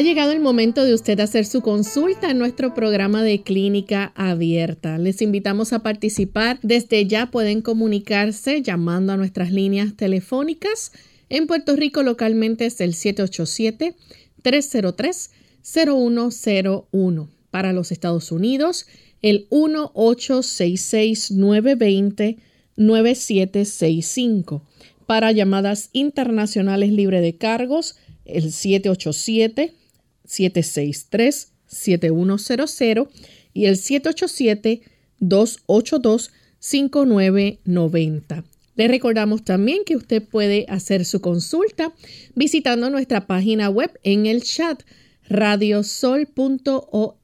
Ha llegado el momento de usted hacer su consulta en nuestro programa de clínica abierta. Les invitamos a participar. Desde ya pueden comunicarse llamando a nuestras líneas telefónicas. En Puerto Rico localmente es el 787-303-0101. Para los Estados Unidos, el 1-866-920-9765. Para llamadas internacionales libre de cargos, el 787 763-7100 y el 787-282-5990. Le recordamos también que usted puede hacer su consulta visitando nuestra página web en el chat radiosol.org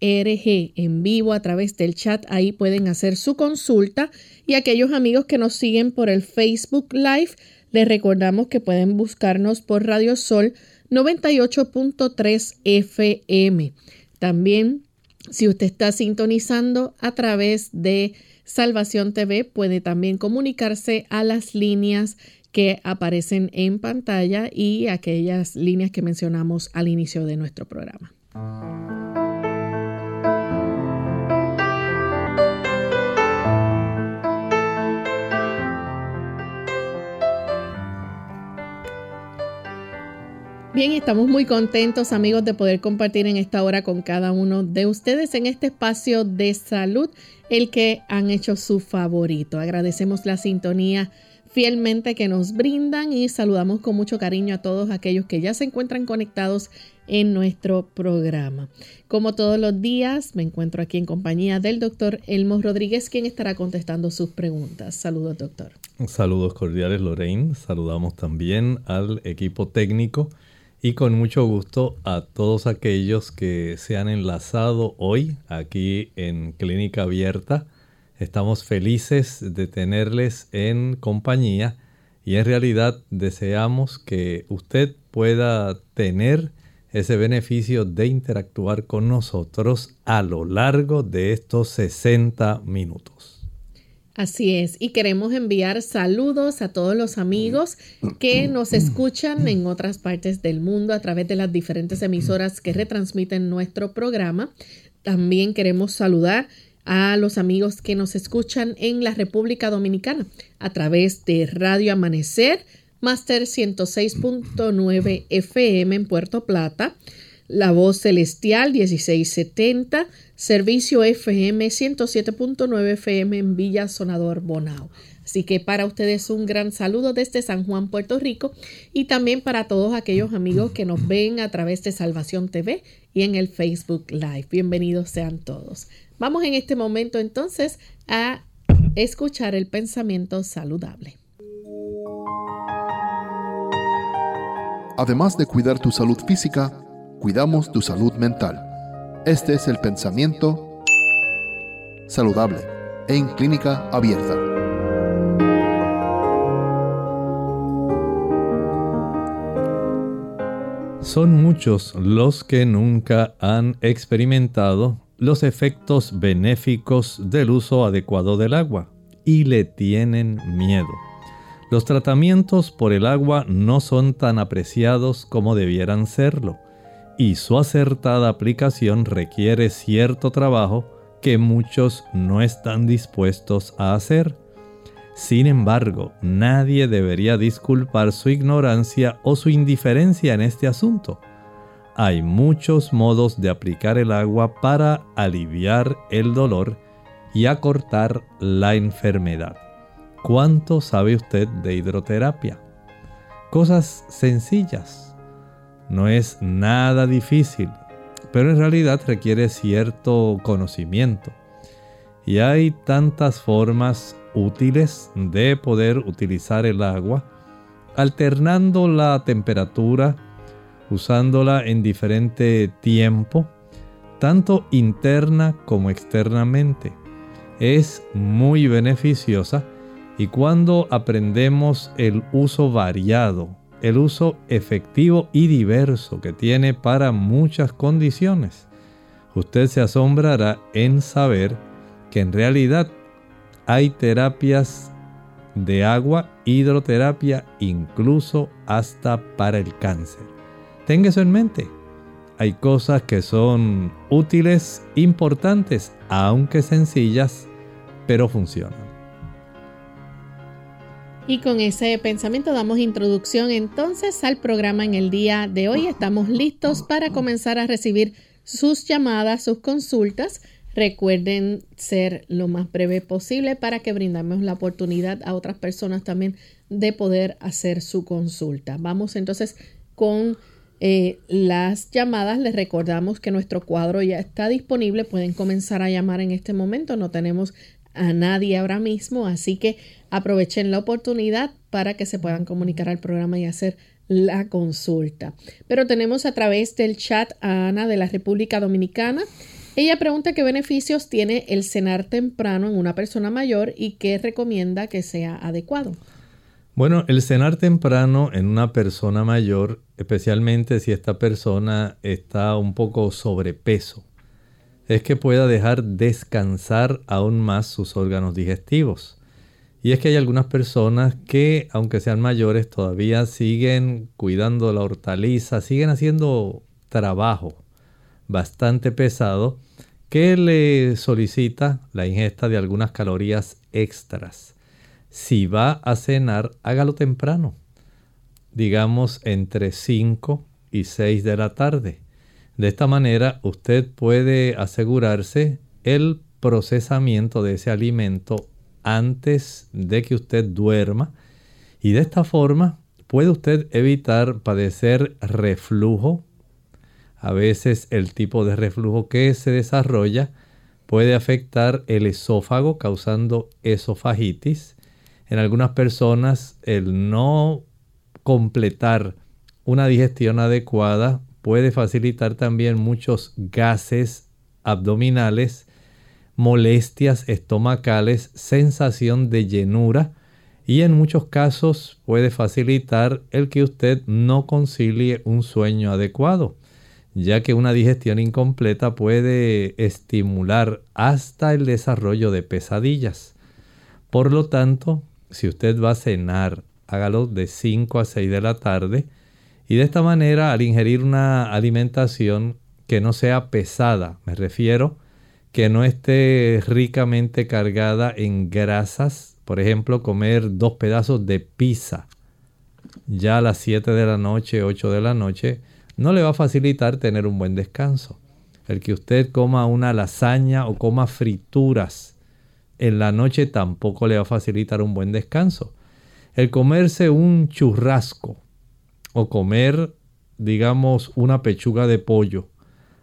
en vivo a través del chat. Ahí pueden hacer su consulta y aquellos amigos que nos siguen por el Facebook Live, les recordamos que pueden buscarnos por Radio Sol 98.3 FM. También, si usted está sintonizando a través de Salvación TV, puede también comunicarse a las líneas que aparecen en pantalla y aquellas líneas que mencionamos al inicio de nuestro programa. Bien, estamos muy contentos amigos de poder compartir en esta hora con cada uno de ustedes en este espacio de salud, el que han hecho su favorito. Agradecemos la sintonía fielmente que nos brindan y saludamos con mucho cariño a todos aquellos que ya se encuentran conectados en nuestro programa. Como todos los días, me encuentro aquí en compañía del doctor Elmo Rodríguez, quien estará contestando sus preguntas. Saludos, doctor. Saludos cordiales, Lorraine. Saludamos también al equipo técnico y con mucho gusto a todos aquellos que se han enlazado hoy aquí en Clínica Abierta. Estamos felices de tenerles en compañía y en realidad deseamos que usted pueda tener ese beneficio de interactuar con nosotros a lo largo de estos 60 minutos. Así es, y queremos enviar saludos a todos los amigos que nos escuchan en otras partes del mundo a través de las diferentes emisoras que retransmiten nuestro programa. También queremos saludar a los amigos que nos escuchan en la República Dominicana a través de Radio Amanecer, Master 106.9 FM en Puerto Plata, La Voz Celestial 1670, Servicio FM 107.9 FM en Villa Sonador Bonao. Así que para ustedes un gran saludo desde San Juan, Puerto Rico y también para todos aquellos amigos que nos ven a través de Salvación TV y en el Facebook Live. Bienvenidos sean todos. Vamos en este momento entonces a escuchar el pensamiento saludable. Además de cuidar tu salud física, cuidamos tu salud mental. Este es el pensamiento saludable en clínica abierta. Son muchos los que nunca han experimentado los efectos benéficos del uso adecuado del agua y le tienen miedo. Los tratamientos por el agua no son tan apreciados como debieran serlo y su acertada aplicación requiere cierto trabajo que muchos no están dispuestos a hacer. Sin embargo, nadie debería disculpar su ignorancia o su indiferencia en este asunto. Hay muchos modos de aplicar el agua para aliviar el dolor y acortar la enfermedad. ¿Cuánto sabe usted de hidroterapia? Cosas sencillas no es nada difícil, pero en realidad requiere cierto conocimiento. Y hay tantas formas útiles de poder utilizar el agua, alternando la temperatura usándola en diferente tiempo, tanto interna como externamente. Es muy beneficiosa y cuando aprendemos el uso variado, el uso efectivo y diverso que tiene para muchas condiciones, usted se asombrará en saber que en realidad hay terapias de agua, hidroterapia, incluso hasta para el cáncer. Tenga eso en mente. Hay cosas que son útiles, importantes, aunque sencillas, pero funcionan. Y con ese pensamiento damos introducción entonces al programa en el día de hoy. Estamos listos para comenzar a recibir sus llamadas, sus consultas. Recuerden ser lo más breve posible para que brindemos la oportunidad a otras personas también de poder hacer su consulta. Vamos entonces con eh, las llamadas. Les recordamos que nuestro cuadro ya está disponible. Pueden comenzar a llamar en este momento. No tenemos a nadie ahora mismo, así que aprovechen la oportunidad para que se puedan comunicar al programa y hacer la consulta. Pero tenemos a través del chat a Ana de la República Dominicana. Ella pregunta qué beneficios tiene el cenar temprano en una persona mayor y qué recomienda que sea adecuado. Bueno, el cenar temprano en una persona mayor, especialmente si esta persona está un poco sobrepeso, es que pueda dejar descansar aún más sus órganos digestivos. Y es que hay algunas personas que, aunque sean mayores, todavía siguen cuidando la hortaliza, siguen haciendo trabajo bastante pesado que le solicita la ingesta de algunas calorías extras. Si va a cenar, hágalo temprano, digamos entre 5 y 6 de la tarde. De esta manera usted puede asegurarse el procesamiento de ese alimento antes de que usted duerma y de esta forma puede usted evitar padecer reflujo. A veces el tipo de reflujo que se desarrolla puede afectar el esófago causando esofagitis. En algunas personas el no completar una digestión adecuada puede facilitar también muchos gases abdominales, molestias estomacales, sensación de llenura y en muchos casos puede facilitar el que usted no concilie un sueño adecuado, ya que una digestión incompleta puede estimular hasta el desarrollo de pesadillas. Por lo tanto, si usted va a cenar, hágalo de 5 a 6 de la tarde, y de esta manera, al ingerir una alimentación que no sea pesada, me refiero, que no esté ricamente cargada en grasas, por ejemplo, comer dos pedazos de pizza ya a las 7 de la noche, 8 de la noche, no le va a facilitar tener un buen descanso. El que usted coma una lasaña o coma frituras en la noche tampoco le va a facilitar un buen descanso. El comerse un churrasco o comer, digamos, una pechuga de pollo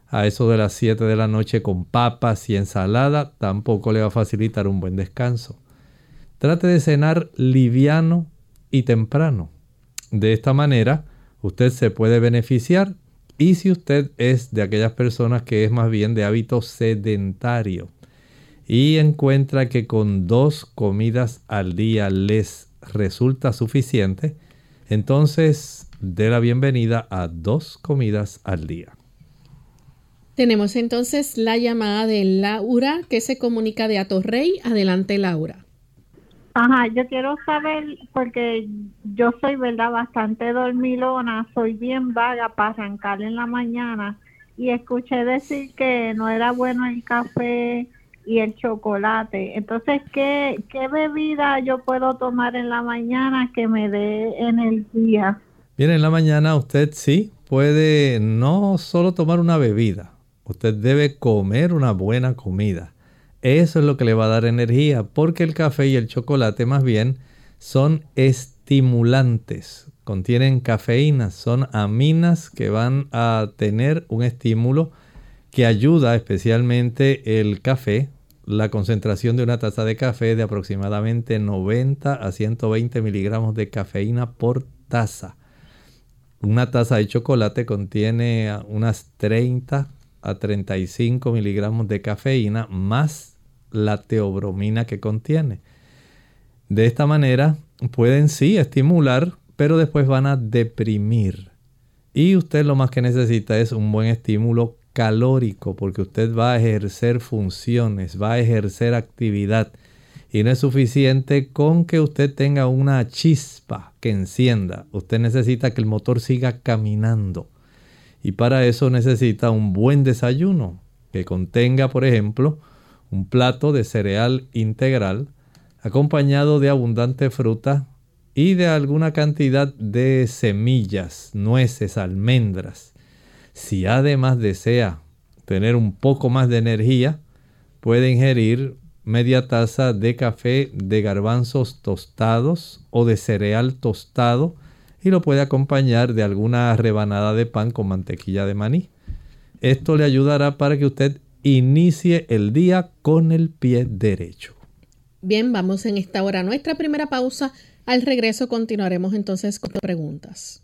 a eso de las 7 de la noche con papas y ensalada, tampoco le va a facilitar un buen descanso. Trate de cenar liviano y temprano. De esta manera, usted se puede beneficiar y si usted es de aquellas personas que es más bien de hábito sedentario y encuentra que con dos comidas al día les resulta suficiente, entonces de la bienvenida a dos comidas al día. Tenemos entonces la llamada de Laura que se comunica de Atorrey. Adelante, Laura. Ajá, yo quiero saber, porque yo soy, ¿verdad?, bastante dormilona, soy bien vaga para arrancar en la mañana y escuché decir que no era bueno el café y el chocolate. Entonces, ¿qué, qué bebida yo puedo tomar en la mañana que me dé energía? Bien, en la mañana usted sí puede no solo tomar una bebida, usted debe comer una buena comida. Eso es lo que le va a dar energía, porque el café y el chocolate más bien son estimulantes, contienen cafeína, son aminas que van a tener un estímulo que ayuda especialmente el café, la concentración de una taza de café de aproximadamente 90 a 120 miligramos de cafeína por taza Una taza de chocolate contiene unas 30 a 35 miligramos de cafeína más la teobromina que contiene. De esta manera pueden sí estimular, pero después van a deprimir. Y usted lo más que necesita es un buen estímulo calórico, porque usted va a ejercer funciones, va a ejercer actividad. Y no es suficiente con que usted tenga una chispa que encienda. Usted necesita que el motor siga caminando. Y para eso necesita un buen desayuno que contenga, por ejemplo, un plato de cereal integral acompañado de abundante fruta y de alguna cantidad de semillas, nueces, almendras. Si además desea tener un poco más de energía, puede ingerir media taza de café de garbanzos tostados o de cereal tostado y lo puede acompañar de alguna rebanada de pan con mantequilla de maní. Esto le ayudará para que usted inicie el día con el pie derecho. Bien, vamos en esta hora a nuestra primera pausa. Al regreso continuaremos entonces con preguntas.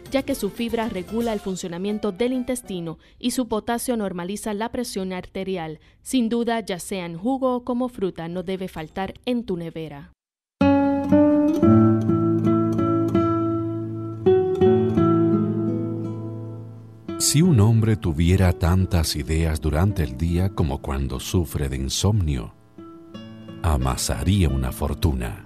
ya que su fibra regula el funcionamiento del intestino y su potasio normaliza la presión arterial. Sin duda, ya sea en jugo o como fruta, no debe faltar en tu nevera. Si un hombre tuviera tantas ideas durante el día como cuando sufre de insomnio, amasaría una fortuna.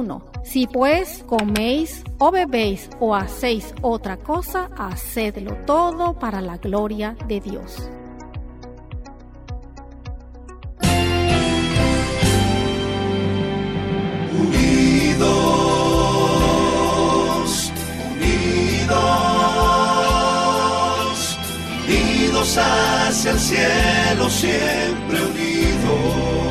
Si pues coméis o bebéis o hacéis otra cosa, hacedlo todo para la gloria de Dios. Unidos, unidos, unidos hacia el cielo, siempre unidos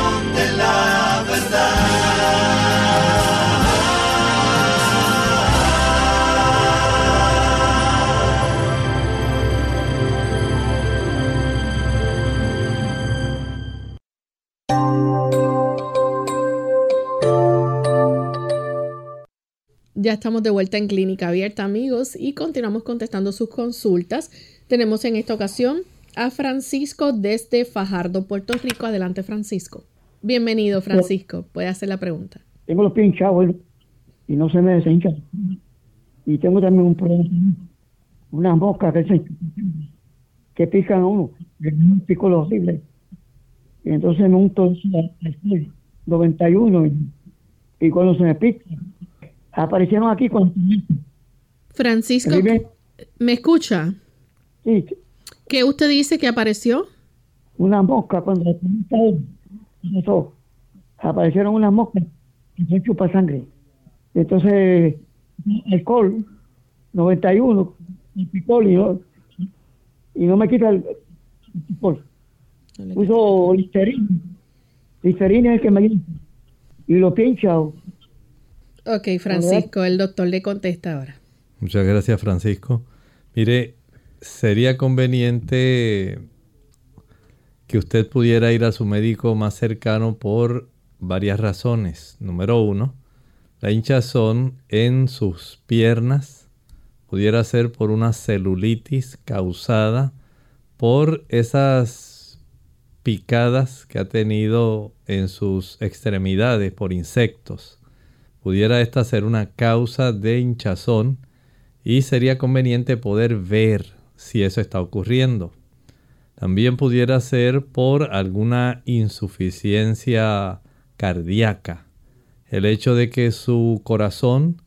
Ya estamos de vuelta en Clínica Abierta, amigos, y continuamos contestando sus consultas. Tenemos en esta ocasión a Francisco desde Fajardo, Puerto Rico. Adelante, Francisco. Bienvenido, Francisco. Puede hacer la pregunta. Tengo los pies hinchados y no se me deshinchan. Y tengo también un problema, unas moscas que, pican a uno, que pico horrible. Y entonces me unto el 91 y, y cuando se me pica, aparecieron aquí cuando... Francisco, ¿me escucha? Sí. ¿Qué usted dice que apareció? Una mosca cuando eso, aparecieron unas moscas que chupa sangre. Entonces, alcohol, 91, el picol y no, y no me quita el, el picol. Uso listerina. Listerina es el que me y lo pincha. Ok, Francisco, el doctor le contesta ahora. Muchas gracias, Francisco. Mire, sería conveniente que usted pudiera ir a su médico más cercano por varias razones. Número uno, la hinchazón en sus piernas pudiera ser por una celulitis causada por esas picadas que ha tenido en sus extremidades por insectos. Pudiera esta ser una causa de hinchazón y sería conveniente poder ver si eso está ocurriendo. También pudiera ser por alguna insuficiencia cardíaca. El hecho de que su corazón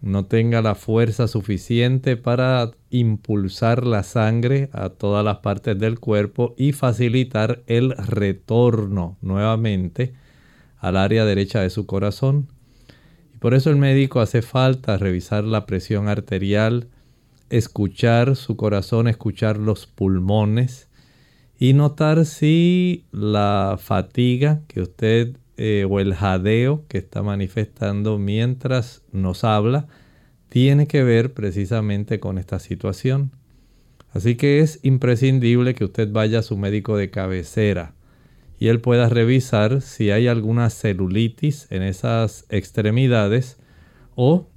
no tenga la fuerza suficiente para impulsar la sangre a todas las partes del cuerpo y facilitar el retorno nuevamente al área derecha de su corazón. Por eso el médico hace falta revisar la presión arterial, escuchar su corazón, escuchar los pulmones y notar si la fatiga que usted eh, o el jadeo que está manifestando mientras nos habla tiene que ver precisamente con esta situación. Así que es imprescindible que usted vaya a su médico de cabecera y él pueda revisar si hay alguna celulitis en esas extremidades o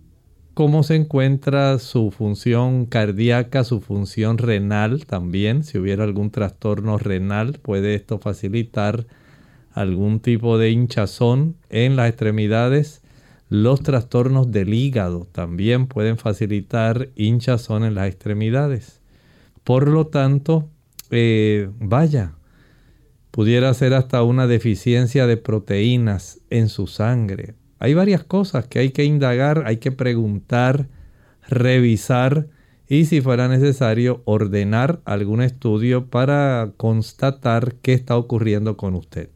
cómo se encuentra su función cardíaca, su función renal también. Si hubiera algún trastorno renal, puede esto facilitar algún tipo de hinchazón en las extremidades. Los trastornos del hígado también pueden facilitar hinchazón en las extremidades. Por lo tanto, eh, vaya, pudiera ser hasta una deficiencia de proteínas en su sangre hay varias cosas que hay que indagar, hay que preguntar, revisar y si fuera necesario ordenar algún estudio para constatar qué está ocurriendo con usted.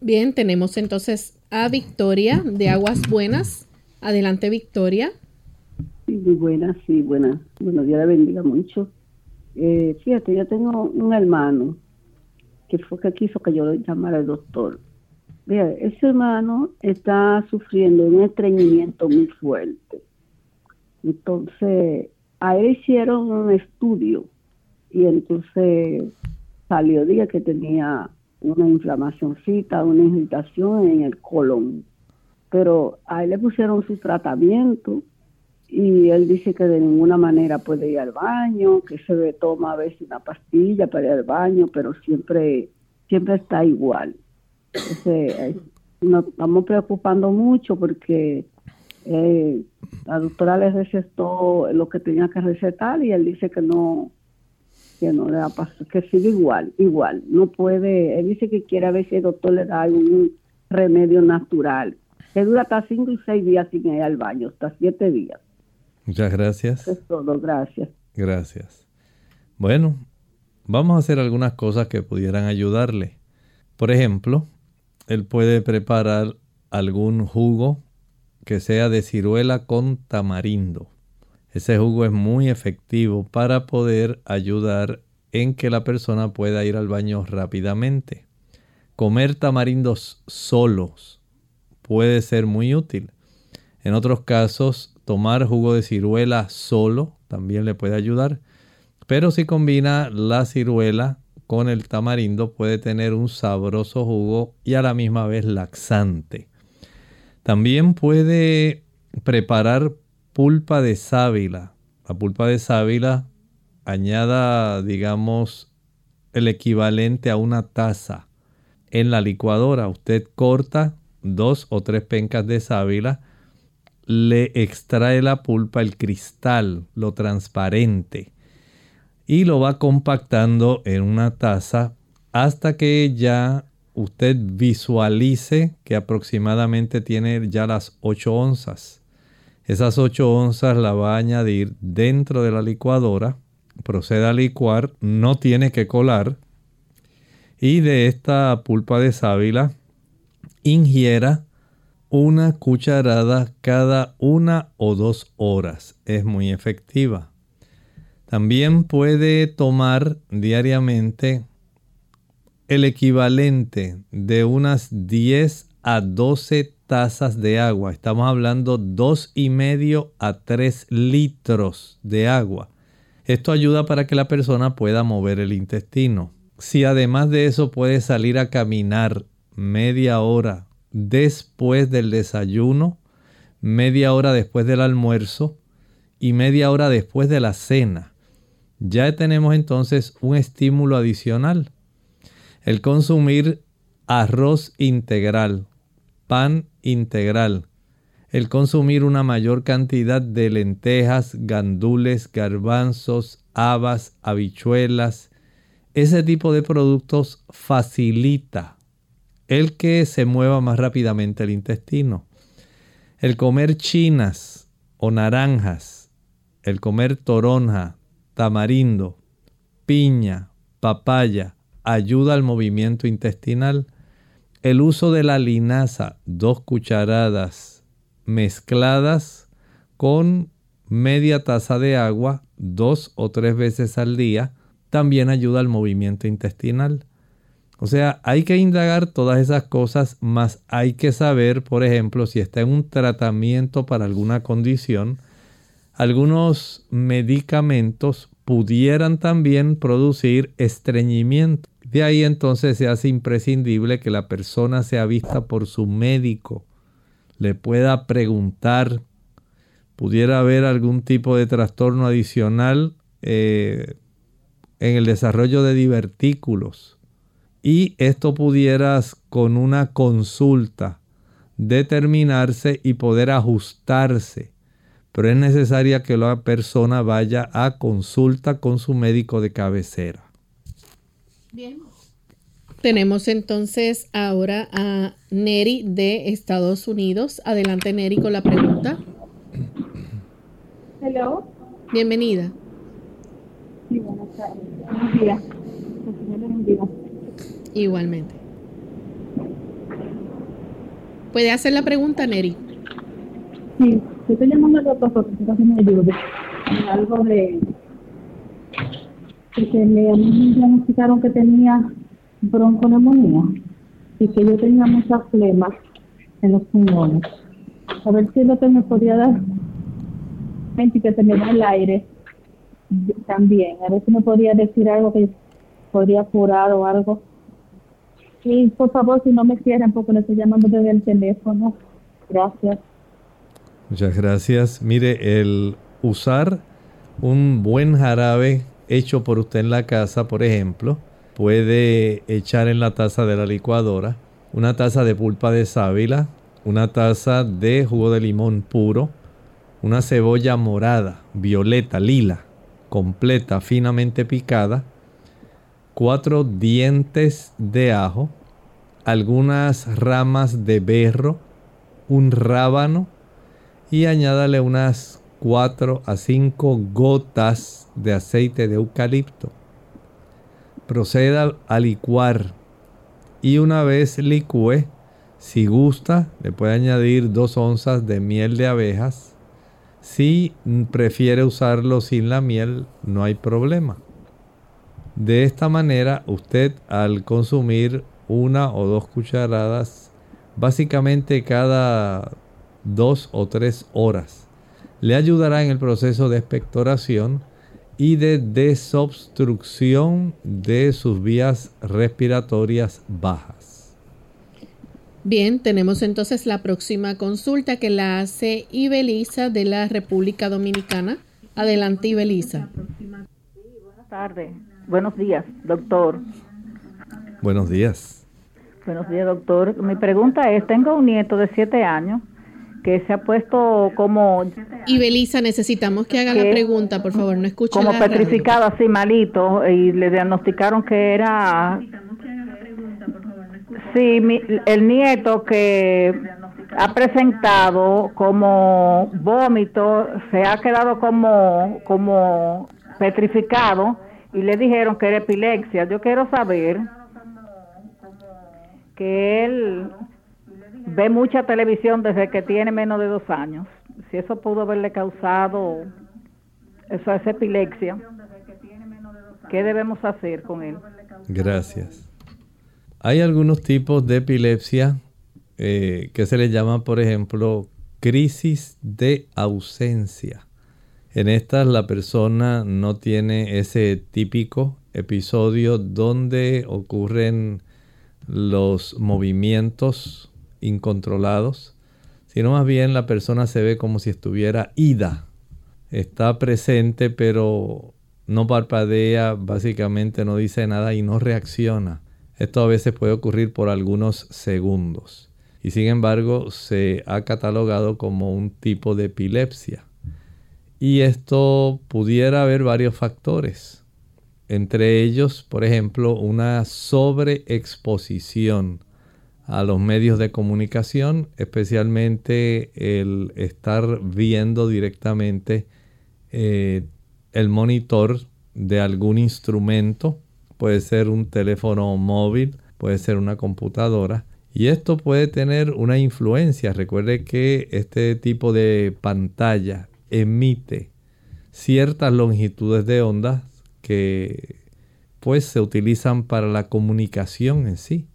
Bien, tenemos entonces a Victoria de Aguas Buenas. Adelante, Victoria. Sí, muy buena, sí, buena. Bueno, Dios la bendiga mucho. Eh, fíjate, yo tengo un hermano que fue que quiso que yo lo llamara el doctor Vea, ese hermano está sufriendo un estreñimiento muy fuerte. Entonces, a él hicieron un estudio y entonces salió día que tenía una inflamacióncita, una irritación en el colon. Pero a él le pusieron su tratamiento y él dice que de ninguna manera puede ir al baño, que se toma a veces una pastilla para ir al baño, pero siempre, siempre está igual. Entonces, nos estamos preocupando mucho porque eh, la doctora le recetó lo que tenía que recetar y él dice que no que no le ha pasado, que sigue igual, igual, no puede, él dice que quiere a ver si el doctor le da algún remedio natural, que dura hasta cinco y seis días sin ir al baño, hasta siete días. Muchas gracias. es todo, gracias. Gracias. Bueno, vamos a hacer algunas cosas que pudieran ayudarle. Por ejemplo, él puede preparar algún jugo que sea de ciruela con tamarindo. Ese jugo es muy efectivo para poder ayudar en que la persona pueda ir al baño rápidamente. Comer tamarindos solos puede ser muy útil. En otros casos, tomar jugo de ciruela solo también le puede ayudar. Pero si combina la ciruela con el tamarindo puede tener un sabroso jugo y a la misma vez laxante. También puede preparar pulpa de sábila. La pulpa de sábila añada, digamos, el equivalente a una taza en la licuadora. Usted corta dos o tres pencas de sábila, le extrae la pulpa, el cristal, lo transparente, y lo va compactando en una taza hasta que ya usted visualice que aproximadamente tiene ya las 8 onzas. Esas 8 onzas la va a añadir dentro de la licuadora, proceda a licuar, no tiene que colar, y de esta pulpa de sábila ingiera una cucharada cada una o dos horas. Es muy efectiva. También puede tomar diariamente el equivalente de unas 10 a 12 tazas de agua. Estamos hablando dos y medio a 3 litros de agua. Esto ayuda para que la persona pueda mover el intestino. Si además de eso puede salir a caminar media hora después del desayuno, media hora después del almuerzo y media hora después de la cena, ya tenemos entonces un estímulo adicional. El consumir arroz integral, pan integral, el consumir una mayor cantidad de lentejas, gandules, garbanzos, habas, habichuelas, ese tipo de productos facilita el que se mueva más rápidamente el intestino. El comer chinas o naranjas, el comer toronja, tamarindo, piña, papaya, ayuda al movimiento intestinal. El uso de la linaza, dos cucharadas mezcladas con media taza de agua, dos o tres veces al día, también ayuda al movimiento intestinal. O sea, hay que indagar todas esas cosas, más hay que saber, por ejemplo, si está en un tratamiento para alguna condición, algunos medicamentos pudieran también producir estreñimiento. De ahí entonces se hace imprescindible que la persona sea vista por su médico, le pueda preguntar, pudiera haber algún tipo de trastorno adicional eh, en el desarrollo de divertículos y esto pudieras con una consulta determinarse y poder ajustarse. Pero es necesaria que la persona vaya a consulta con su médico de cabecera. Bien. Tenemos entonces ahora a Neri de Estados Unidos. Adelante Neri con la pregunta. Hello. Bienvenida. Sí, buenas tardes. Buenos días. Igualmente. ¿Puede hacer la pregunta, Neri? Sí, yo estoy llamando al doctor porque ayude en algo de que me diagnosticaron que tenía bronconeumonía y que yo tenía muchas flemas en los pulmones. A ver si el doctor me podía dar y que se me da el aire también. A ver si me podría decir algo que podría curar o algo. Y por favor, si no me cierran, porque le estoy llamando desde el teléfono. Gracias. Muchas gracias. Mire, el usar un buen jarabe hecho por usted en la casa, por ejemplo, puede echar en la taza de la licuadora una taza de pulpa de sábila, una taza de jugo de limón puro, una cebolla morada, violeta, lila, completa, finamente picada, cuatro dientes de ajo, algunas ramas de berro, un rábano y añádale unas 4 a 5 gotas de aceite de eucalipto. Proceda a licuar y una vez licue, si gusta, le puede añadir 2 onzas de miel de abejas si prefiere usarlo sin la miel, no hay problema. De esta manera, usted al consumir una o dos cucharadas, básicamente cada dos o tres horas, le ayudará en el proceso de expectoración y de desobstrucción de sus vías respiratorias bajas. Bien, tenemos entonces la próxima consulta que la hace Ibelisa de la República Dominicana. Adelante, Ibelisa. tardes. Buenos días, doctor. Buenos días. Buenos días, doctor. Mi pregunta es, tengo un nieto de siete años que se ha puesto como... Y Belisa, necesitamos que haga la pregunta, por favor, no escucha Como petrificado, así malito, y le diagnosticaron que era... Sí, el nieto que ha presentado como vómito, se ha quedado como, como petrificado y le dijeron que era epilepsia. Yo quiero saber que él ve mucha televisión desde que tiene menos de dos años. Si eso pudo haberle causado eso es epilepsia, ¿qué debemos hacer con él? Gracias. Hay algunos tipos de epilepsia eh, que se le llama, por ejemplo, crisis de ausencia. En estas la persona no tiene ese típico episodio donde ocurren los movimientos incontrolados, sino más bien la persona se ve como si estuviera ida. Está presente pero no parpadea, básicamente no dice nada y no reacciona. Esto a veces puede ocurrir por algunos segundos y sin embargo se ha catalogado como un tipo de epilepsia. Y esto pudiera haber varios factores. Entre ellos, por ejemplo, una sobreexposición a los medios de comunicación, especialmente el estar viendo directamente eh, el monitor de algún instrumento, puede ser un teléfono móvil, puede ser una computadora, y esto puede tener una influencia. Recuerde que este tipo de pantalla emite ciertas longitudes de ondas que pues se utilizan para la comunicación en sí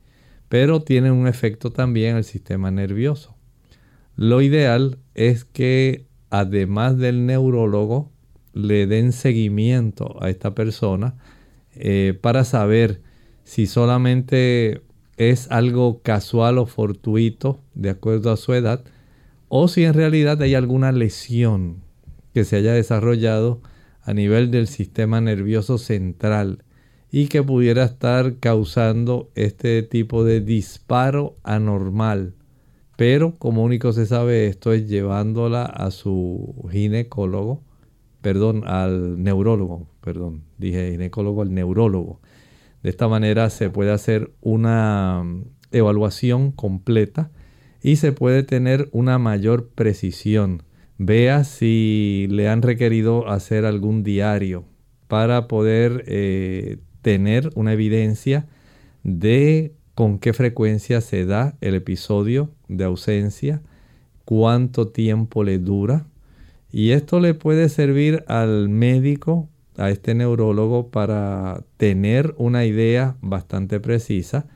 pero tienen un efecto también en el sistema nervioso. Lo ideal es que además del neurólogo le den seguimiento a esta persona eh, para saber si solamente es algo casual o fortuito de acuerdo a su edad o si en realidad hay alguna lesión que se haya desarrollado a nivel del sistema nervioso central y que pudiera estar causando este tipo de disparo anormal. Pero como único se sabe esto es llevándola a su ginecólogo, perdón, al neurólogo, perdón, dije ginecólogo al neurólogo. De esta manera se puede hacer una evaluación completa y se puede tener una mayor precisión. Vea si le han requerido hacer algún diario para poder eh, tener una evidencia de con qué frecuencia se da el episodio de ausencia, cuánto tiempo le dura. Y esto le puede servir al médico, a este neurólogo, para tener una idea bastante precisa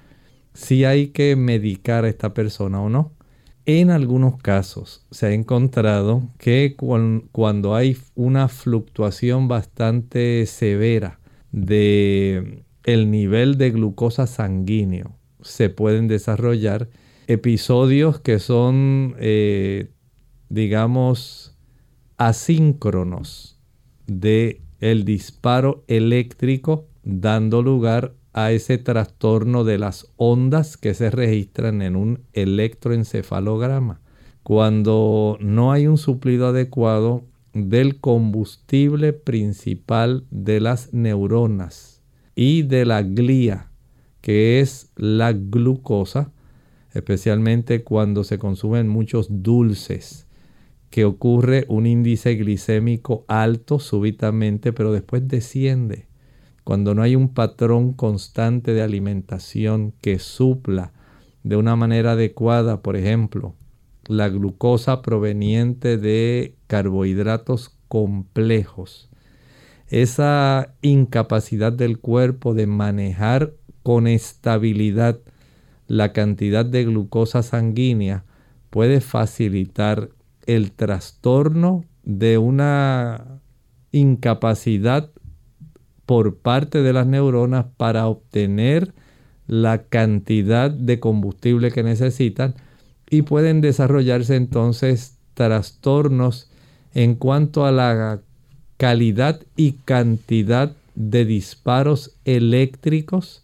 si hay que medicar a esta persona o no. En algunos casos se ha encontrado que cuando hay una fluctuación bastante severa de el nivel de glucosa sanguíneo se pueden desarrollar episodios que son, eh, digamos, asíncronos de el disparo eléctrico dando lugar a ese trastorno de las ondas que se registran en un electroencefalograma. Cuando no hay un suplido adecuado del combustible principal de las neuronas y de la glía, que es la glucosa, especialmente cuando se consumen muchos dulces, que ocurre un índice glicémico alto súbitamente, pero después desciende. Cuando no hay un patrón constante de alimentación que supla de una manera adecuada, por ejemplo, la glucosa proveniente de carbohidratos complejos. Esa incapacidad del cuerpo de manejar con estabilidad la cantidad de glucosa sanguínea puede facilitar el trastorno de una incapacidad por parte de las neuronas para obtener la cantidad de combustible que necesitan y pueden desarrollarse entonces trastornos en cuanto a la calidad y cantidad de disparos eléctricos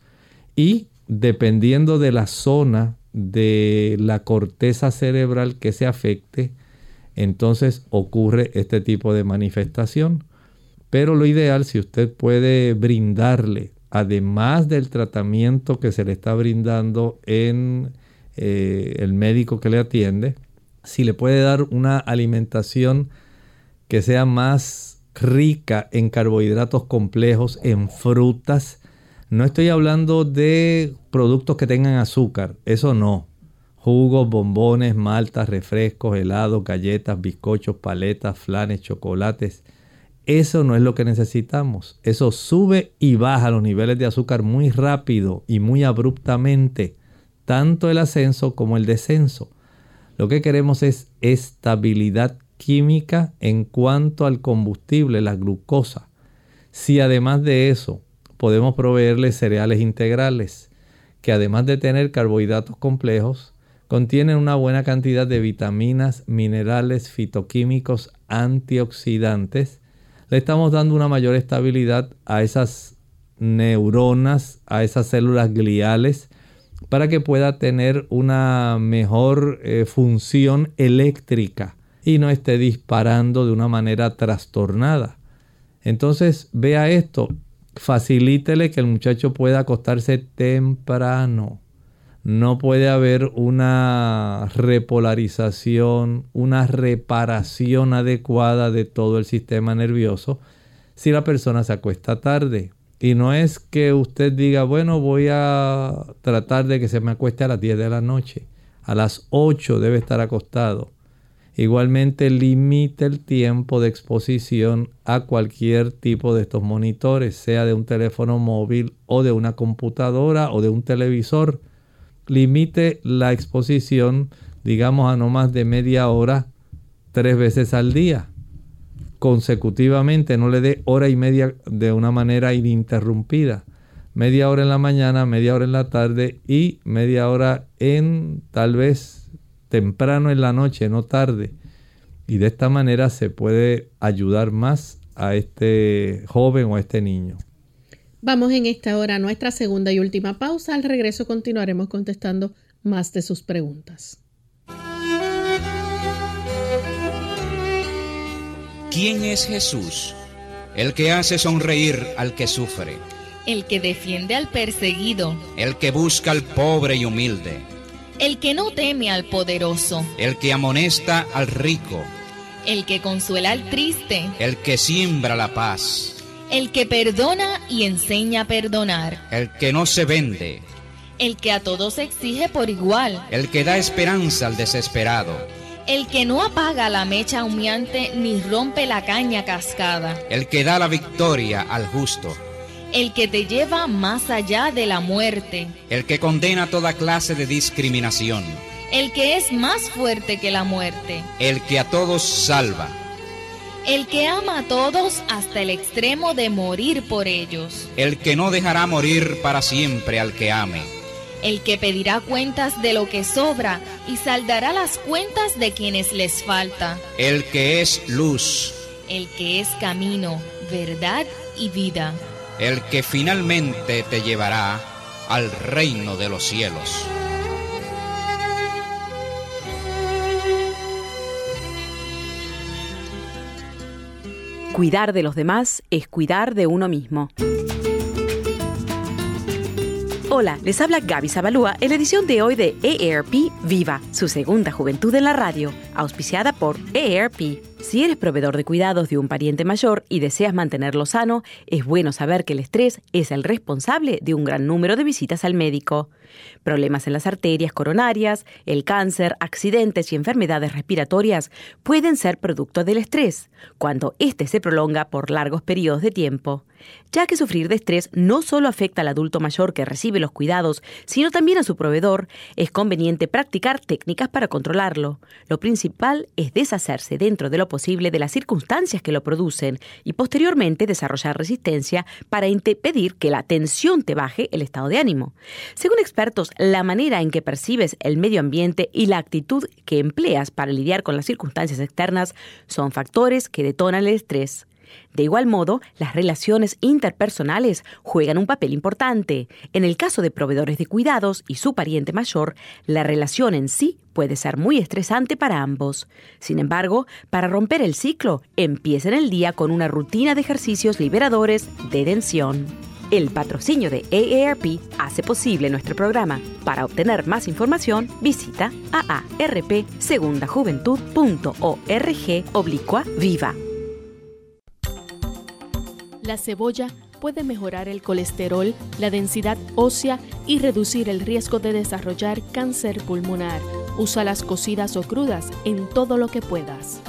y dependiendo de la zona de la corteza cerebral que se afecte, entonces ocurre este tipo de manifestación. Pero lo ideal, si usted puede brindarle, además del tratamiento que se le está brindando en eh, el médico que le atiende, si le puede dar una alimentación que sea más rica en carbohidratos complejos, en frutas. No estoy hablando de productos que tengan azúcar, eso no. Jugos, bombones, maltas, refrescos, helados, galletas, bizcochos, paletas, flanes, chocolates. Eso no es lo que necesitamos. Eso sube y baja los niveles de azúcar muy rápido y muy abruptamente, tanto el ascenso como el descenso. Lo que queremos es estabilidad química en cuanto al combustible, la glucosa. Si además de eso podemos proveerle cereales integrales, que además de tener carbohidratos complejos, contienen una buena cantidad de vitaminas, minerales, fitoquímicos, antioxidantes, le estamos dando una mayor estabilidad a esas neuronas, a esas células gliales, para que pueda tener una mejor eh, función eléctrica y no esté disparando de una manera trastornada. Entonces, vea esto, facilítele que el muchacho pueda acostarse temprano. No puede haber una repolarización, una reparación adecuada de todo el sistema nervioso si la persona se acuesta tarde. Y no es que usted diga, bueno, voy a tratar de que se me acueste a las 10 de la noche. A las 8 debe estar acostado. Igualmente limite el tiempo de exposición a cualquier tipo de estos monitores, sea de un teléfono móvil o de una computadora o de un televisor. Limite la exposición, digamos, a no más de media hora tres veces al día. Consecutivamente, no le dé hora y media de una manera ininterrumpida. Media hora en la mañana, media hora en la tarde y media hora en tal vez temprano en la noche, no tarde. Y de esta manera se puede ayudar más a este joven o a este niño. Vamos en esta hora a nuestra segunda y última pausa. Al regreso continuaremos contestando más de sus preguntas. ¿Quién es Jesús? El que hace sonreír al que sufre. El que defiende al perseguido. El que busca al pobre y humilde el que no teme al poderoso, el que amonesta al rico, el que consuela al triste, el que siembra la paz, el que perdona y enseña a perdonar, el que no se vende, el que a todos exige por igual, el que da esperanza al desesperado, el que no apaga la mecha humeante ni rompe la caña cascada, el que da la victoria al justo el que te lleva más allá de la muerte, el que condena toda clase de discriminación, el que es más fuerte que la muerte, el que a todos salva, el que ama a todos hasta el extremo de morir por ellos, el que no dejará morir para siempre al que ame, el que pedirá cuentas de lo que sobra y saldará las cuentas de quienes les falta, el que es luz, el que es camino, verdad y vida. El que finalmente te llevará al reino de los cielos. Cuidar de los demás es cuidar de uno mismo. Hola, les habla Gaby Zabalúa en la edición de hoy de EARP Viva, su segunda juventud en la radio, auspiciada por EARP. Si eres proveedor de cuidados de un pariente mayor y deseas mantenerlo sano, es bueno saber que el estrés es el responsable de un gran número de visitas al médico. Problemas en las arterias coronarias, el cáncer, accidentes y enfermedades respiratorias pueden ser producto del estrés, cuando éste se prolonga por largos periodos de tiempo. Ya que sufrir de estrés no solo afecta al adulto mayor que recibe los cuidados, sino también a su proveedor, es conveniente practicar técnicas para controlarlo. Lo principal es deshacerse dentro de lo posible de las circunstancias que lo producen y posteriormente desarrollar resistencia para impedir que la tensión te baje el estado de ánimo. Según expertos, la manera en que percibes el medio ambiente y la actitud que empleas para lidiar con las circunstancias externas son factores que detonan el estrés. De igual modo, las relaciones interpersonales juegan un papel importante. En el caso de proveedores de cuidados y su pariente mayor, la relación en sí puede ser muy estresante para ambos. Sin embargo, para romper el ciclo, empiecen el día con una rutina de ejercicios liberadores de tensión. El patrocinio de AARP hace posible nuestro programa. Para obtener más información, visita aarpsegundajuventud.org oblicua viva. La cebolla puede mejorar el colesterol, la densidad ósea y reducir el riesgo de desarrollar cáncer pulmonar. Usa las cocidas o crudas en todo lo que puedas.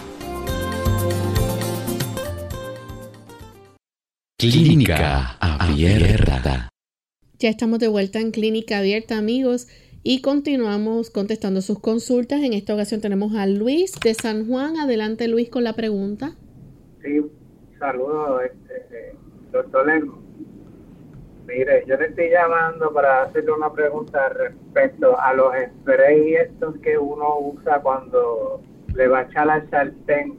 Clínica Abierta. Ya estamos de vuelta en Clínica Abierta, amigos, y continuamos contestando sus consultas. En esta ocasión tenemos a Luis de San Juan. Adelante, Luis, con la pregunta. Sí, saludos, este, doctor Lengo. Mire, yo le estoy llamando para hacerle una pregunta respecto a los sprays estos que uno usa cuando le va a echar al sartén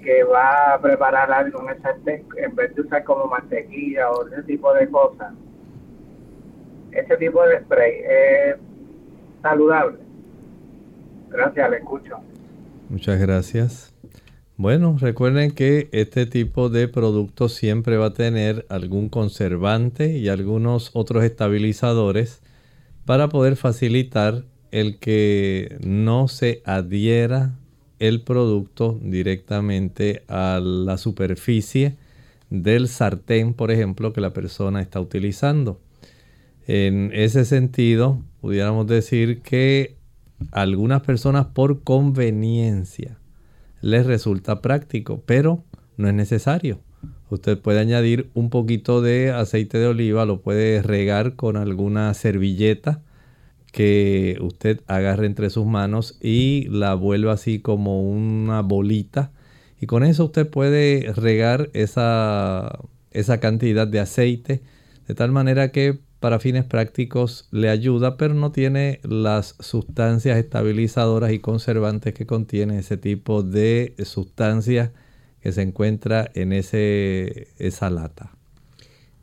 que va a preparar algo en el sartén en vez de usar como mantequilla o ese tipo de cosas. Ese tipo de spray es saludable. Gracias, le escucho. Muchas gracias. Bueno, recuerden que este tipo de producto siempre va a tener algún conservante y algunos otros estabilizadores para poder facilitar el que no se adhiera el producto directamente a la superficie del sartén, por ejemplo, que la persona está utilizando. En ese sentido, pudiéramos decir que algunas personas por conveniencia les resulta práctico, pero no es necesario. Usted puede añadir un poquito de aceite de oliva, lo puede regar con alguna servilleta que usted agarre entre sus manos y la vuelva así como una bolita. Y con eso usted puede regar esa, esa cantidad de aceite de tal manera que para fines prácticos le ayuda, pero no tiene las sustancias estabilizadoras y conservantes que contiene ese tipo de sustancias que se encuentra en ese, esa lata.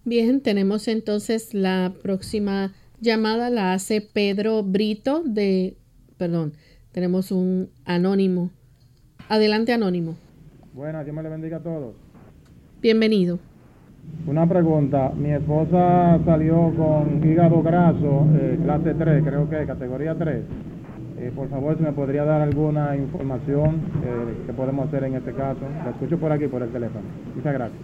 Bien, tenemos entonces la próxima llamada la hace Pedro Brito de, perdón, tenemos un anónimo. Adelante, anónimo. Buenas, Dios me le bendiga a todos. Bienvenido. Una pregunta, mi esposa salió con hígado graso, eh, clase 3, creo que categoría 3. Eh, por favor, si me podría dar alguna información eh, que podemos hacer en este caso. La escucho por aquí, por el teléfono. Muchas gracias.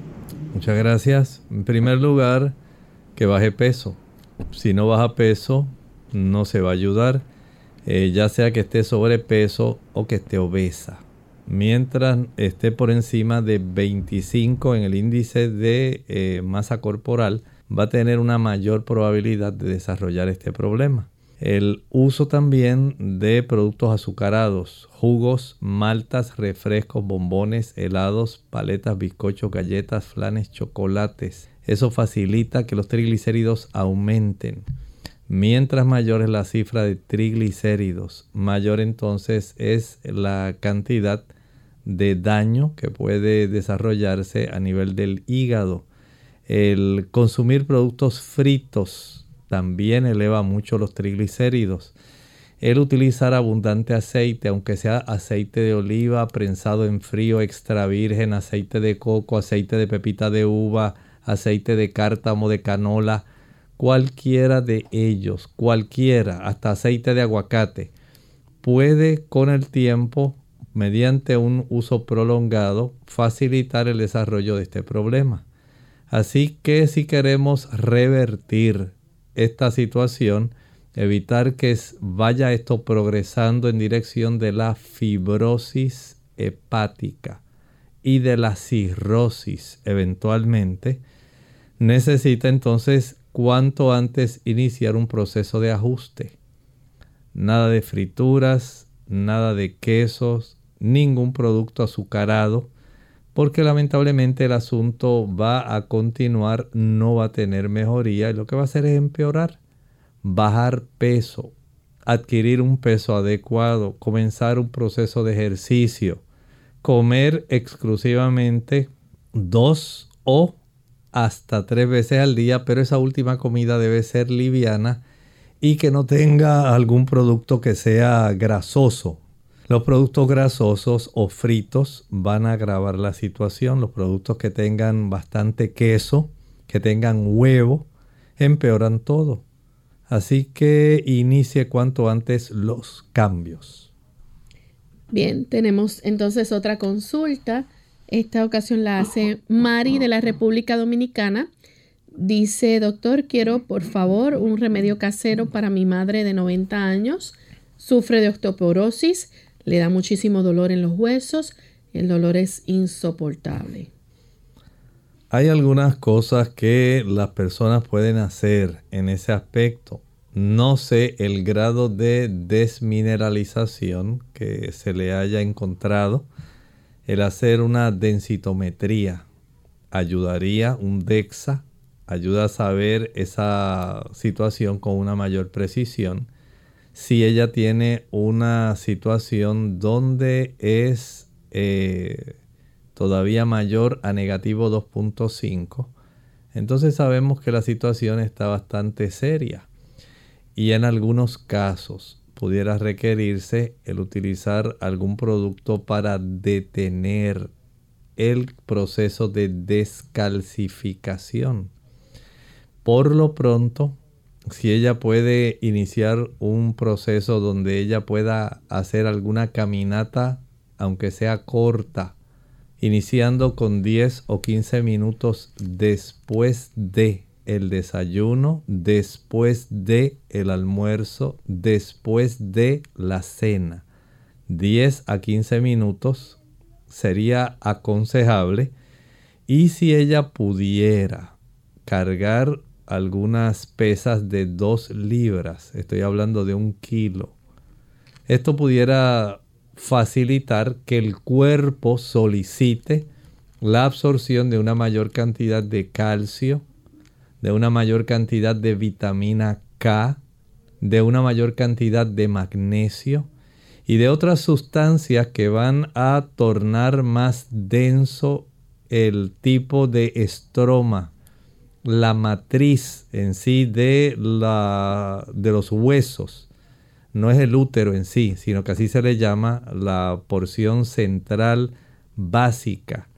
Muchas gracias. En primer lugar, que baje peso. Si no baja peso, no se va a ayudar, ya sea que esté sobrepeso o que esté obesa. Mientras esté por encima de 25 en el índice de eh, masa corporal, va a tener una mayor probabilidad de desarrollar este problema. El uso también de productos azucarados, jugos, maltas, refrescos, bombones, helados, paletas, bizcochos, galletas, flanes, chocolates, eso facilita que los triglicéridos aumenten. Mientras mayor es la cifra de triglicéridos, mayor entonces es la cantidad de daño que puede desarrollarse a nivel del hígado. El consumir productos fritos también eleva mucho los triglicéridos. El utilizar abundante aceite, aunque sea aceite de oliva prensado en frío, extra virgen, aceite de coco, aceite de pepita de uva, aceite de cártamo, de canola, cualquiera de ellos, cualquiera, hasta aceite de aguacate, puede con el tiempo, mediante un uso prolongado, facilitar el desarrollo de este problema. Así que si queremos revertir esta situación, evitar que vaya esto progresando en dirección de la fibrosis hepática y de la cirrosis eventualmente, necesita entonces cuanto antes iniciar un proceso de ajuste. Nada de frituras, nada de quesos, ningún producto azucarado, porque lamentablemente el asunto va a continuar, no va a tener mejoría y lo que va a hacer es empeorar. Bajar peso, adquirir un peso adecuado, comenzar un proceso de ejercicio, comer exclusivamente dos o hasta tres veces al día, pero esa última comida debe ser liviana y que no tenga algún producto que sea grasoso. Los productos grasosos o fritos van a agravar la situación. Los productos que tengan bastante queso, que tengan huevo, empeoran todo. Así que inicie cuanto antes los cambios. Bien, tenemos entonces otra consulta. Esta ocasión la hace Mari de la República Dominicana. Dice, doctor, quiero por favor un remedio casero para mi madre de 90 años. Sufre de osteoporosis, le da muchísimo dolor en los huesos, el dolor es insoportable. Hay algunas cosas que las personas pueden hacer en ese aspecto. No sé el grado de desmineralización que se le haya encontrado. El hacer una densitometría ayudaría, un DEXA, ayuda a saber esa situación con una mayor precisión. Si ella tiene una situación donde es eh, todavía mayor a negativo 2.5, entonces sabemos que la situación está bastante seria. Y en algunos casos pudiera requerirse el utilizar algún producto para detener el proceso de descalcificación. Por lo pronto, si ella puede iniciar un proceso donde ella pueda hacer alguna caminata, aunque sea corta, iniciando con 10 o 15 minutos después de el desayuno, después de el almuerzo, después de la cena. 10 a 15 minutos sería aconsejable y si ella pudiera cargar algunas pesas de 2 libras, estoy hablando de un kilo, esto pudiera facilitar que el cuerpo solicite la absorción de una mayor cantidad de calcio, de una mayor cantidad de vitamina K, de una mayor cantidad de magnesio y de otras sustancias que van a tornar más denso el tipo de estroma, la matriz en sí de, la, de los huesos no es el útero en sí, sino que así se le llama la porción central básica,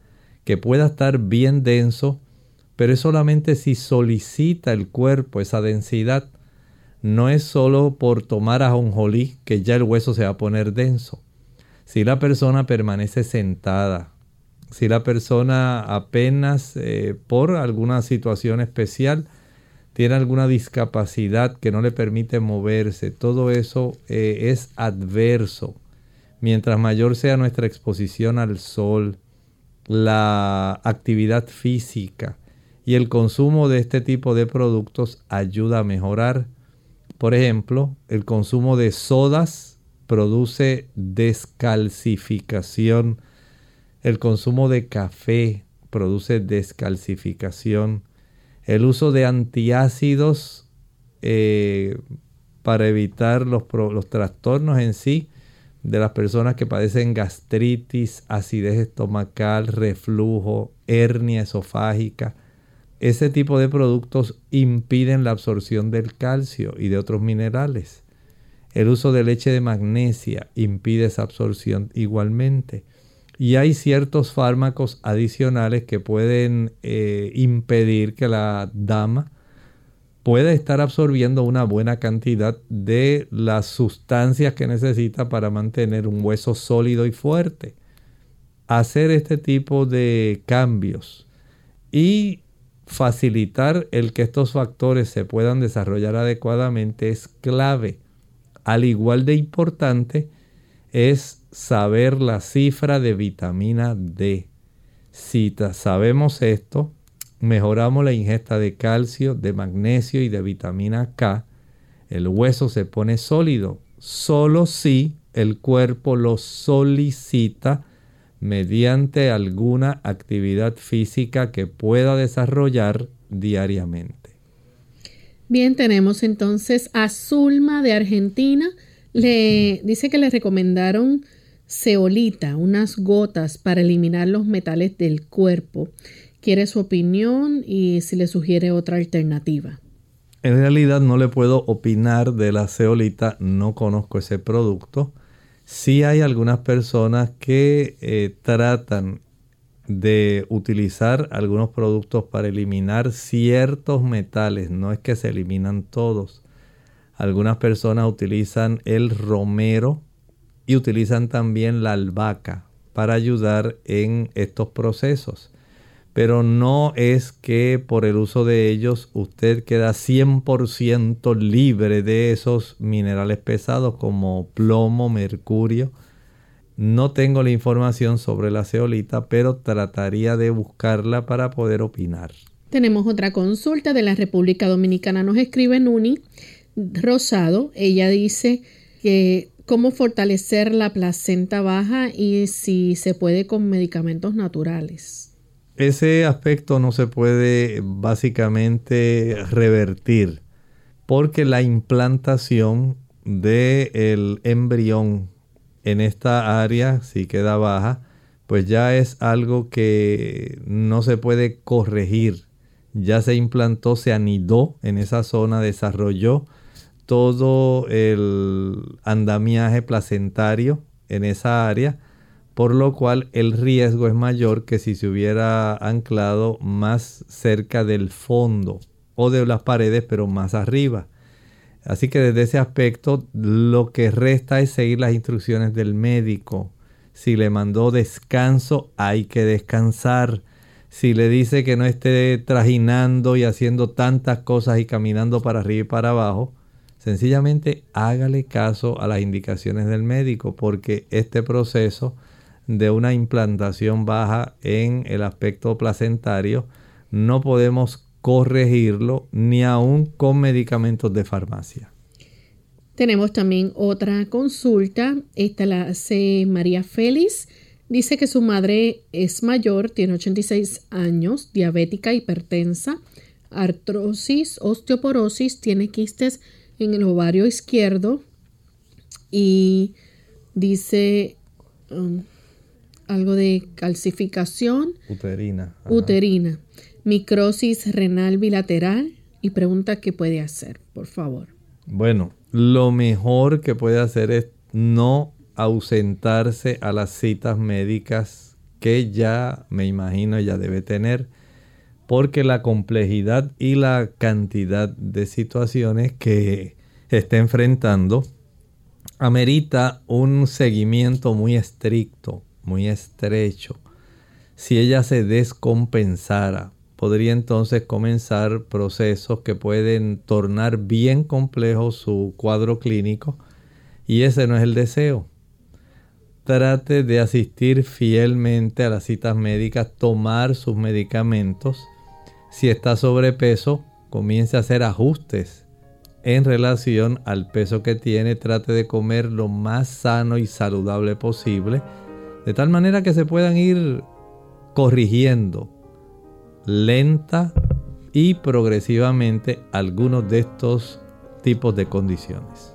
que pueda estar bien denso, pero es solamente si solicita el cuerpo esa densidad. No es solo por tomar ajonjolí que ya el hueso se va a poner denso. Si la persona permanece sentada, si la persona apenas eh, por alguna situación especial tiene alguna discapacidad que no le permite moverse, todo eso eh, es adverso. Mientras mayor sea nuestra exposición al sol, la actividad física y el consumo de este tipo de productos ayuda a mejorar. Por ejemplo, el consumo de sodas produce descalcificación. El consumo de café produce descalcificación el uso de antiácidos eh, para evitar los, los trastornos en sí de las personas que padecen gastritis, acidez estomacal, reflujo, hernia esofágica. Ese tipo de productos impiden la absorción del calcio y de otros minerales. El uso de leche de magnesia impide esa absorción igualmente y hay ciertos fármacos adicionales que pueden eh, impedir que la dama pueda estar absorbiendo una buena cantidad de las sustancias que necesita para mantener un hueso sólido y fuerte. Hacer este tipo de cambios y facilitar el que estos factores se puedan desarrollar adecuadamente es clave. Al igual de importante es saber la cifra de vitamina D. Si sabemos esto, mejoramos la ingesta de calcio, de magnesio y de vitamina K. El hueso se pone sólido, solo si el cuerpo lo solicita mediante alguna actividad física que pueda desarrollar diariamente. Bien, tenemos entonces a Zulma de Argentina. Le dice que le recomendaron ceolita, unas gotas para eliminar los metales del cuerpo. Quiere su opinión y si le sugiere otra alternativa. En realidad no le puedo opinar de la ceolita, no conozco ese producto. Sí hay algunas personas que eh, tratan de utilizar algunos productos para eliminar ciertos metales, no es que se eliminan todos. Algunas personas utilizan el romero y utilizan también la albahaca para ayudar en estos procesos pero no es que por el uso de ellos usted queda 100% libre de esos minerales pesados como plomo, mercurio. No tengo la información sobre la ceolita, pero trataría de buscarla para poder opinar. Tenemos otra consulta de la República Dominicana. Nos escribe Nuni Rosado. Ella dice que cómo fortalecer la placenta baja y si se puede con medicamentos naturales ese aspecto no se puede básicamente revertir porque la implantación del embrión en esta área, si queda baja, pues ya es algo que no se puede corregir. Ya se implantó, se anidó en esa zona, desarrolló todo el andamiaje placentario en esa área por lo cual el riesgo es mayor que si se hubiera anclado más cerca del fondo o de las paredes, pero más arriba. Así que desde ese aspecto lo que resta es seguir las instrucciones del médico. Si le mandó descanso, hay que descansar. Si le dice que no esté trajinando y haciendo tantas cosas y caminando para arriba y para abajo, sencillamente hágale caso a las indicaciones del médico porque este proceso de una implantación baja en el aspecto placentario, no podemos corregirlo ni aún con medicamentos de farmacia. Tenemos también otra consulta. Esta la hace María Félix. Dice que su madre es mayor, tiene 86 años, diabética, hipertensa, artrosis, osteoporosis, tiene quistes en el ovario izquierdo y dice, um, algo de calcificación uterina. Uterina, microsis renal bilateral y pregunta qué puede hacer, por favor. Bueno, lo mejor que puede hacer es no ausentarse a las citas médicas que ya me imagino ya debe tener, porque la complejidad y la cantidad de situaciones que está enfrentando amerita un seguimiento muy estricto muy estrecho. Si ella se descompensara, podría entonces comenzar procesos que pueden tornar bien complejo su cuadro clínico y ese no es el deseo. Trate de asistir fielmente a las citas médicas, tomar sus medicamentos. Si está sobrepeso, comience a hacer ajustes en relación al peso que tiene. Trate de comer lo más sano y saludable posible de tal manera que se puedan ir corrigiendo lenta y progresivamente algunos de estos tipos de condiciones.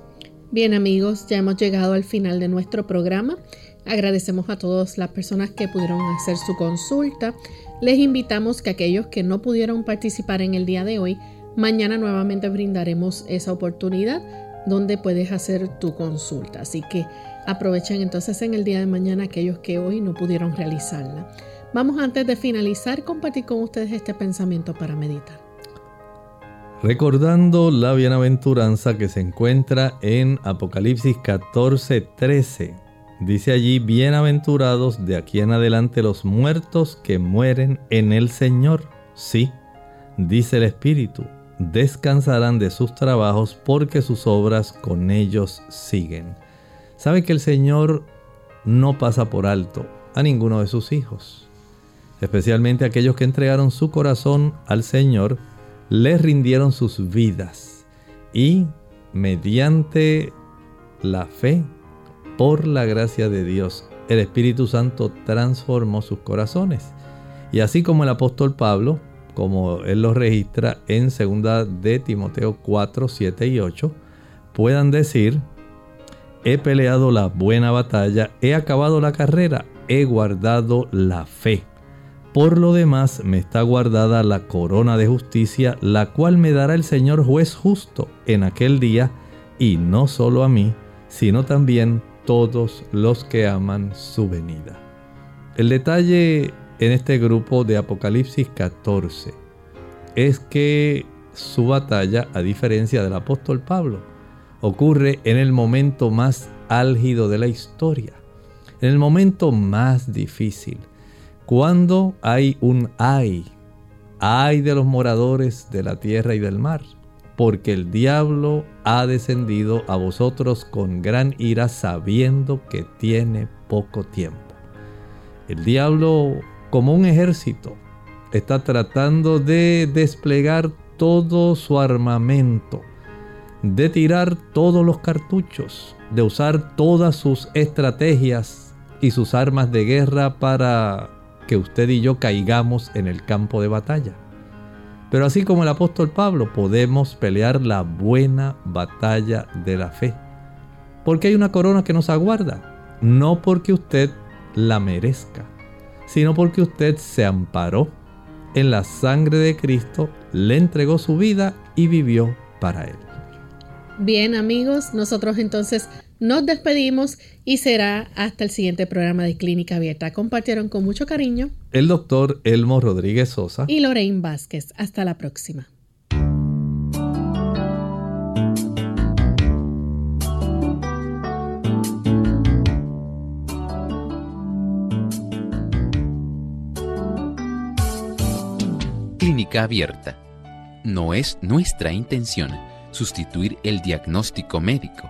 Bien amigos, ya hemos llegado al final de nuestro programa. Agradecemos a todas las personas que pudieron hacer su consulta. Les invitamos que aquellos que no pudieron participar en el día de hoy, mañana nuevamente brindaremos esa oportunidad donde puedes hacer tu consulta. Así que Aprovechen entonces en el día de mañana aquellos que hoy no pudieron realizarla. Vamos antes de finalizar compartir con ustedes este pensamiento para meditar. Recordando la bienaventuranza que se encuentra en Apocalipsis 14:13. Dice allí, bienaventurados de aquí en adelante los muertos que mueren en el Señor. Sí, dice el Espíritu, descansarán de sus trabajos porque sus obras con ellos siguen. Sabe que el Señor no pasa por alto a ninguno de sus hijos, especialmente aquellos que entregaron su corazón al Señor, le rindieron sus vidas y mediante la fe, por la gracia de Dios, el Espíritu Santo transformó sus corazones. Y así como el apóstol Pablo, como él lo registra en 2 de Timoteo 4, 7 y 8, puedan decir he peleado la buena batalla, he acabado la carrera, he guardado la fe. Por lo demás me está guardada la corona de justicia, la cual me dará el Señor juez justo en aquel día, y no solo a mí, sino también todos los que aman su venida. El detalle en este grupo de Apocalipsis 14 es que su batalla, a diferencia del apóstol Pablo, ocurre en el momento más álgido de la historia, en el momento más difícil, cuando hay un ay, ay de los moradores de la tierra y del mar, porque el diablo ha descendido a vosotros con gran ira sabiendo que tiene poco tiempo. El diablo, como un ejército, está tratando de desplegar todo su armamento, de tirar todos los cartuchos, de usar todas sus estrategias y sus armas de guerra para que usted y yo caigamos en el campo de batalla. Pero así como el apóstol Pablo, podemos pelear la buena batalla de la fe. Porque hay una corona que nos aguarda, no porque usted la merezca, sino porque usted se amparó en la sangre de Cristo, le entregó su vida y vivió para Él. Bien amigos, nosotros entonces nos despedimos y será hasta el siguiente programa de Clínica Abierta. Compartieron con mucho cariño el doctor Elmo Rodríguez Sosa y Lorraine Vázquez. Hasta la próxima. Clínica Abierta. No es nuestra intención sustituir el diagnóstico médico